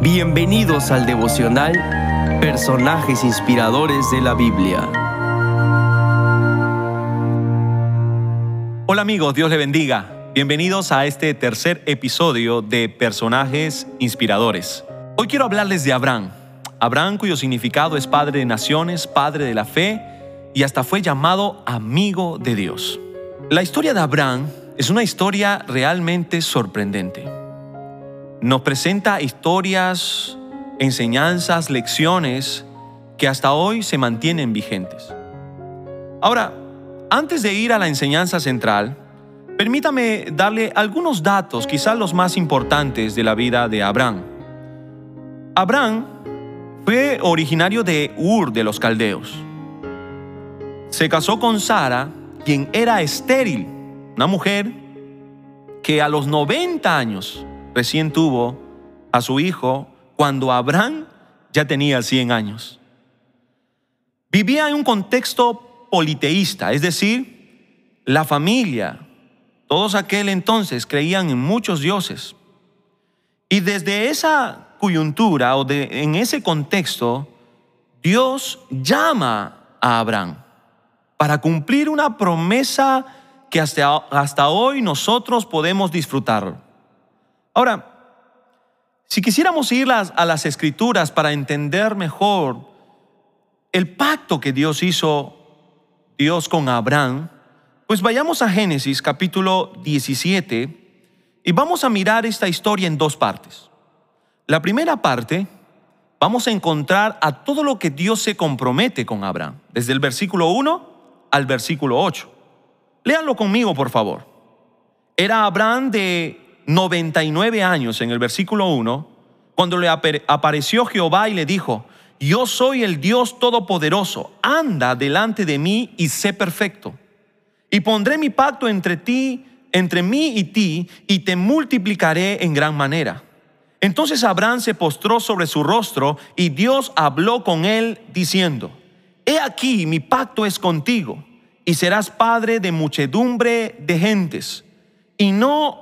Bienvenidos al devocional Personajes Inspiradores de la Biblia. Hola amigos, Dios le bendiga. Bienvenidos a este tercer episodio de Personajes Inspiradores. Hoy quiero hablarles de Abraham. Abraham cuyo significado es Padre de Naciones, Padre de la Fe y hasta fue llamado amigo de Dios. La historia de Abraham es una historia realmente sorprendente. Nos presenta historias, enseñanzas, lecciones que hasta hoy se mantienen vigentes. Ahora, antes de ir a la enseñanza central, permítame darle algunos datos, quizás los más importantes de la vida de Abraham. Abraham fue originario de Ur de los Caldeos. Se casó con Sara, quien era estéril, una mujer que a los 90 años recién tuvo a su hijo cuando Abraham ya tenía 100 años. Vivía en un contexto politeísta, es decir, la familia, todos aquel entonces creían en muchos dioses. Y desde esa coyuntura o en ese contexto, Dios llama a Abraham para cumplir una promesa que hasta, hasta hoy nosotros podemos disfrutar. Ahora, si quisiéramos ir a las escrituras para entender mejor el pacto que Dios hizo, Dios con Abraham, pues vayamos a Génesis capítulo 17 y vamos a mirar esta historia en dos partes. La primera parte, vamos a encontrar a todo lo que Dios se compromete con Abraham, desde el versículo 1 al versículo 8. Léanlo conmigo, por favor. Era Abraham de 99 años en el versículo 1, cuando le apareció Jehová y le dijo, yo soy el Dios Todopoderoso, anda delante de mí y sé perfecto. Y pondré mi pacto entre ti, entre mí y ti, y te multiplicaré en gran manera. Entonces Abraham se postró sobre su rostro y Dios habló con él diciendo, He aquí mi pacto es contigo y serás padre de muchedumbre de gentes. Y no,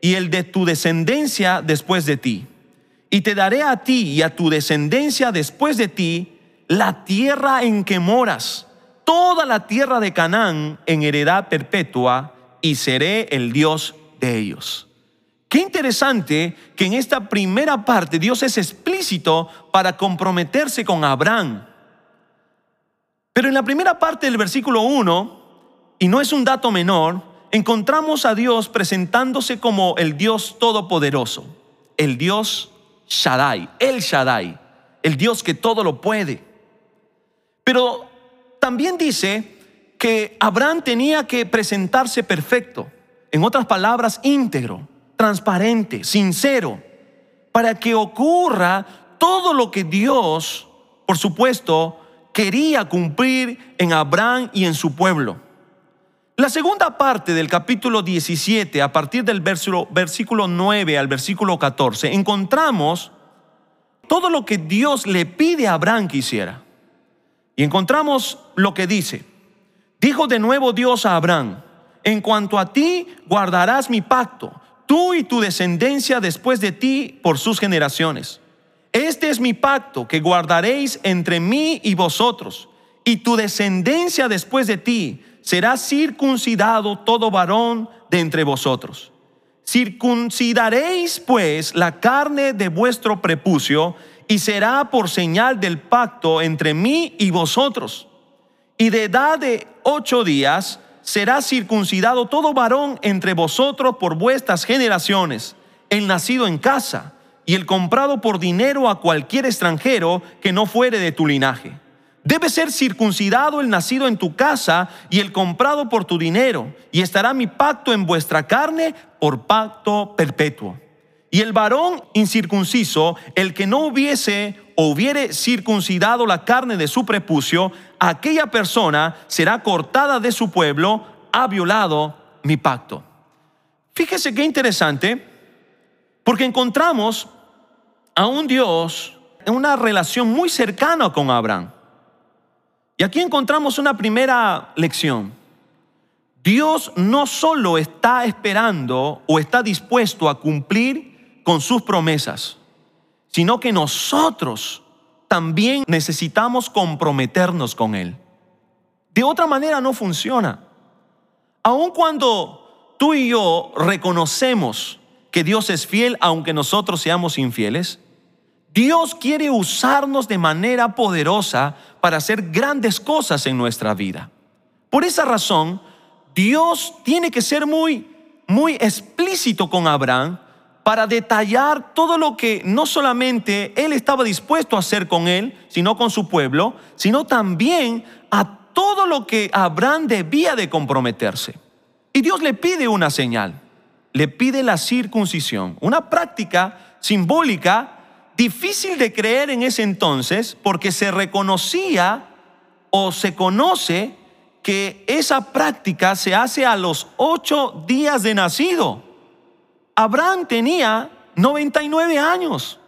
y el de tu descendencia después de ti. Y te daré a ti y a tu descendencia después de ti la tierra en que moras, toda la tierra de Canaán en heredad perpetua, y seré el Dios de ellos. Qué interesante que en esta primera parte Dios es explícito para comprometerse con Abraham pero en la primera parte del versículo 1, y no es un dato menor, encontramos a Dios presentándose como el Dios todopoderoso, el Dios Shaddai, el Shaddai, el Dios que todo lo puede. Pero también dice que Abraham tenía que presentarse perfecto, en otras palabras, íntegro, transparente, sincero, para que ocurra todo lo que Dios, por supuesto, quería cumplir en Abraham y en su pueblo. La segunda parte del capítulo 17, a partir del versículo 9 al versículo 14, encontramos todo lo que Dios le pide a Abraham que hiciera. Y encontramos lo que dice. Dijo de nuevo Dios a Abraham, en cuanto a ti guardarás mi pacto, tú y tu descendencia después de ti por sus generaciones este es mi pacto que guardaréis entre mí y vosotros, y tu descendencia después de ti será circuncidado todo varón de entre vosotros. Circuncidaréis pues la carne de vuestro prepucio, y será por señal del pacto entre mí y vosotros. Y de edad de ocho días será circuncidado todo varón entre vosotros por vuestras generaciones, el nacido en casa y el comprado por dinero a cualquier extranjero que no fuere de tu linaje. Debe ser circuncidado el nacido en tu casa y el comprado por tu dinero, y estará mi pacto en vuestra carne por pacto perpetuo. Y el varón incircunciso, el que no hubiese o hubiere circuncidado la carne de su prepucio, aquella persona será cortada de su pueblo, ha violado mi pacto. Fíjese qué interesante, porque encontramos a un Dios en una relación muy cercana con Abraham. Y aquí encontramos una primera lección. Dios no solo está esperando o está dispuesto a cumplir con sus promesas, sino que nosotros también necesitamos comprometernos con Él. De otra manera no funciona. Aun cuando tú y yo reconocemos que Dios es fiel aunque nosotros seamos infieles, Dios quiere usarnos de manera poderosa para hacer grandes cosas en nuestra vida. Por esa razón, Dios tiene que ser muy, muy explícito con Abraham para detallar todo lo que no solamente él estaba dispuesto a hacer con él, sino con su pueblo, sino también a todo lo que Abraham debía de comprometerse. Y Dios le pide una señal, le pide la circuncisión, una práctica simbólica difícil de creer en ese entonces porque se reconocía o se conoce que esa práctica se hace a los ocho días de nacido. Abraham tenía 99 años.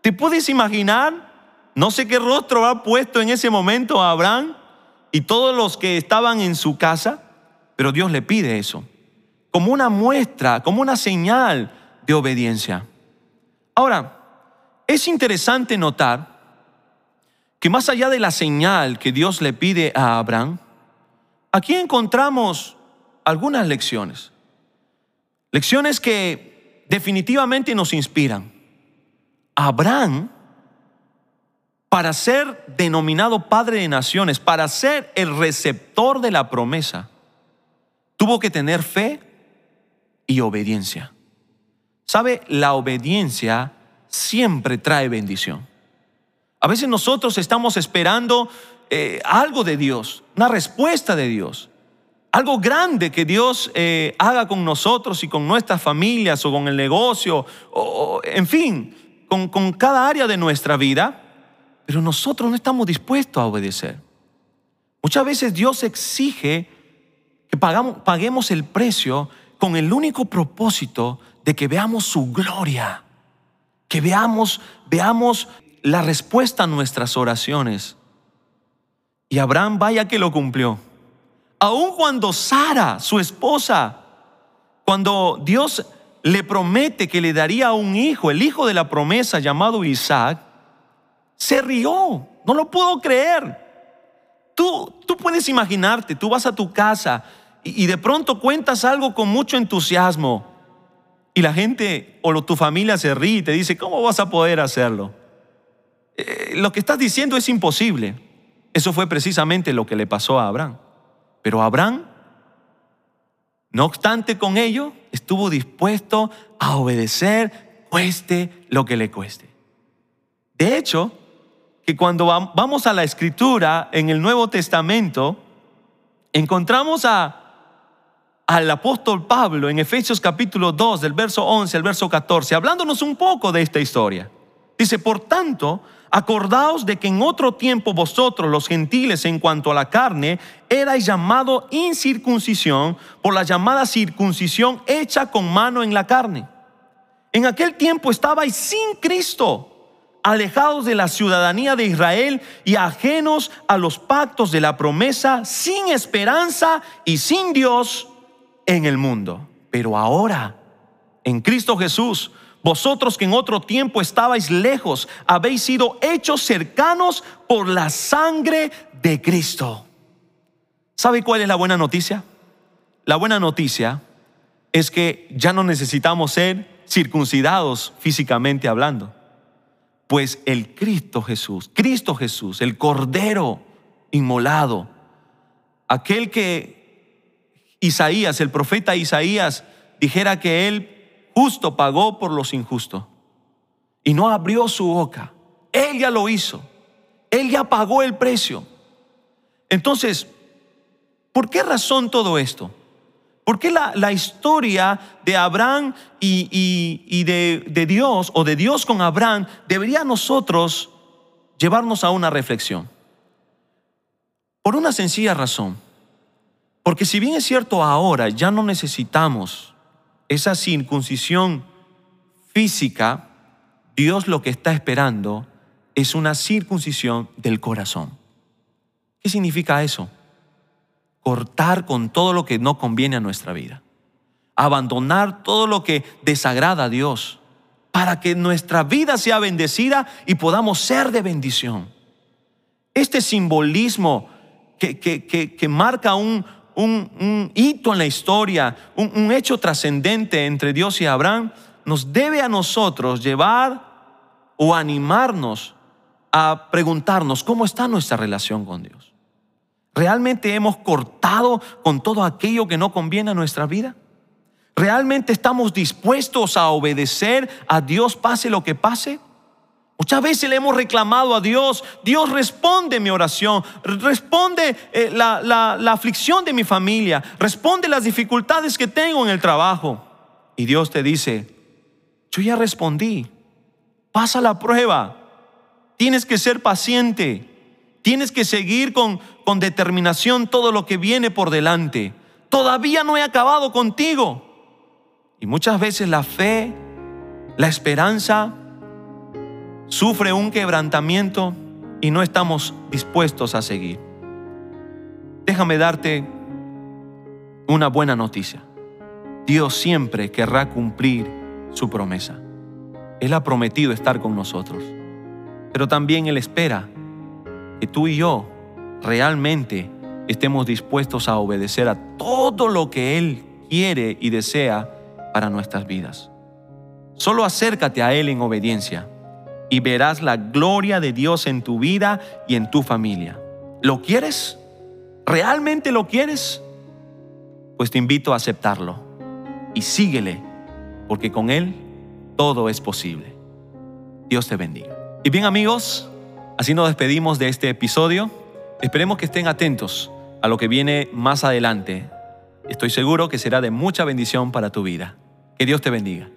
¿Te puedes imaginar? No sé qué rostro ha puesto en ese momento a Abraham y todos los que estaban en su casa, pero Dios le pide eso, como una muestra, como una señal de obediencia. Ahora, es interesante notar que más allá de la señal que Dios le pide a Abraham, aquí encontramos algunas lecciones. Lecciones que definitivamente nos inspiran. Abraham, para ser denominado padre de naciones, para ser el receptor de la promesa, tuvo que tener fe y obediencia. ¿Sabe? La obediencia siempre trae bendición. A veces nosotros estamos esperando eh, algo de Dios, una respuesta de Dios, algo grande que Dios eh, haga con nosotros y con nuestras familias o con el negocio, o, en fin, con, con cada área de nuestra vida, pero nosotros no estamos dispuestos a obedecer. Muchas veces Dios exige que pagamos, paguemos el precio con el único propósito de que veamos su gloria que veamos, veamos la respuesta a nuestras oraciones. Y Abraham vaya que lo cumplió. Aun cuando Sara, su esposa, cuando Dios le promete que le daría un hijo, el hijo de la promesa llamado Isaac, se rió, no lo puedo creer. Tú, tú puedes imaginarte, tú vas a tu casa y de pronto cuentas algo con mucho entusiasmo y la gente o tu familia se ríe y te dice, ¿cómo vas a poder hacerlo? Eh, lo que estás diciendo es imposible. Eso fue precisamente lo que le pasó a Abraham. Pero Abraham, no obstante con ello, estuvo dispuesto a obedecer, cueste lo que le cueste. De hecho, que cuando vamos a la escritura en el Nuevo Testamento, encontramos a al apóstol Pablo en Efesios capítulo 2, del verso 11 al verso 14, hablándonos un poco de esta historia. Dice, por tanto, acordaos de que en otro tiempo vosotros, los gentiles, en cuanto a la carne, erais llamado incircuncisión por la llamada circuncisión hecha con mano en la carne. En aquel tiempo estabais sin Cristo, alejados de la ciudadanía de Israel y ajenos a los pactos de la promesa, sin esperanza y sin Dios en el mundo. Pero ahora, en Cristo Jesús, vosotros que en otro tiempo estabais lejos, habéis sido hechos cercanos por la sangre de Cristo. ¿Sabe cuál es la buena noticia? La buena noticia es que ya no necesitamos ser circuncidados físicamente hablando. Pues el Cristo Jesús, Cristo Jesús, el Cordero inmolado, aquel que Isaías, el profeta Isaías, dijera que él justo pagó por los injustos y no abrió su boca. Él ya lo hizo. Él ya pagó el precio. Entonces, ¿por qué razón todo esto? ¿Por qué la, la historia de Abraham y, y- de, de Dios o de Dios con Abraham debería nosotros llevarnos a una reflexión? Por una sencilla razón. Porque si bien es cierto ahora ya no necesitamos esa circuncisión física, Dios lo que está esperando es una circuncisión del corazón. ¿Qué significa eso? Cortar con todo lo que no conviene a nuestra vida. Abandonar todo lo que desagrada a Dios para que nuestra vida sea bendecida y podamos ser de bendición. Este simbolismo que, que- que- que marca un, un- hito en la historia, un, un hecho trascendente entre Dios y Abraham, nos debe a nosotros llevar o animarnos a preguntarnos cómo está nuestra relación con Dios. ¿Realmente hemos cortado con todo aquello que no conviene a nuestra vida? ¿Realmente estamos dispuestos a obedecer a Dios pase lo que pase? Muchas veces le hemos reclamado a Dios, Dios responde mi oración, responde eh, la, la- la aflicción de mi familia, responde las dificultades que tengo en el trabajo. Y Dios te dice, yo ya respondí, pasa la prueba, tienes que ser paciente, tienes que seguir con, con determinación todo lo que viene por delante. Todavía no he acabado contigo. Y muchas veces la fe, la esperanza, sufre un quebrantamiento y no estamos dispuestos a seguir. Déjame darte una buena noticia. Dios siempre querrá cumplir su promesa. Él ha prometido estar con nosotros, pero también Él espera que tú y yo realmente estemos dispuestos a obedecer a todo lo que Él quiere y desea para nuestras vidas. Solo acércate a Él en obediencia y verás la gloria de Dios en tu vida y en tu familia. ¿Lo quieres? ¿Realmente lo quieres? Pues te invito a aceptarlo y síguele, porque con Él todo es posible. Dios te bendiga. Y bien amigos, así nos despedimos de este episodio. Esperemos que estén atentos a lo que viene más adelante. Estoy seguro que será de mucha bendición para tu vida. Que Dios te bendiga.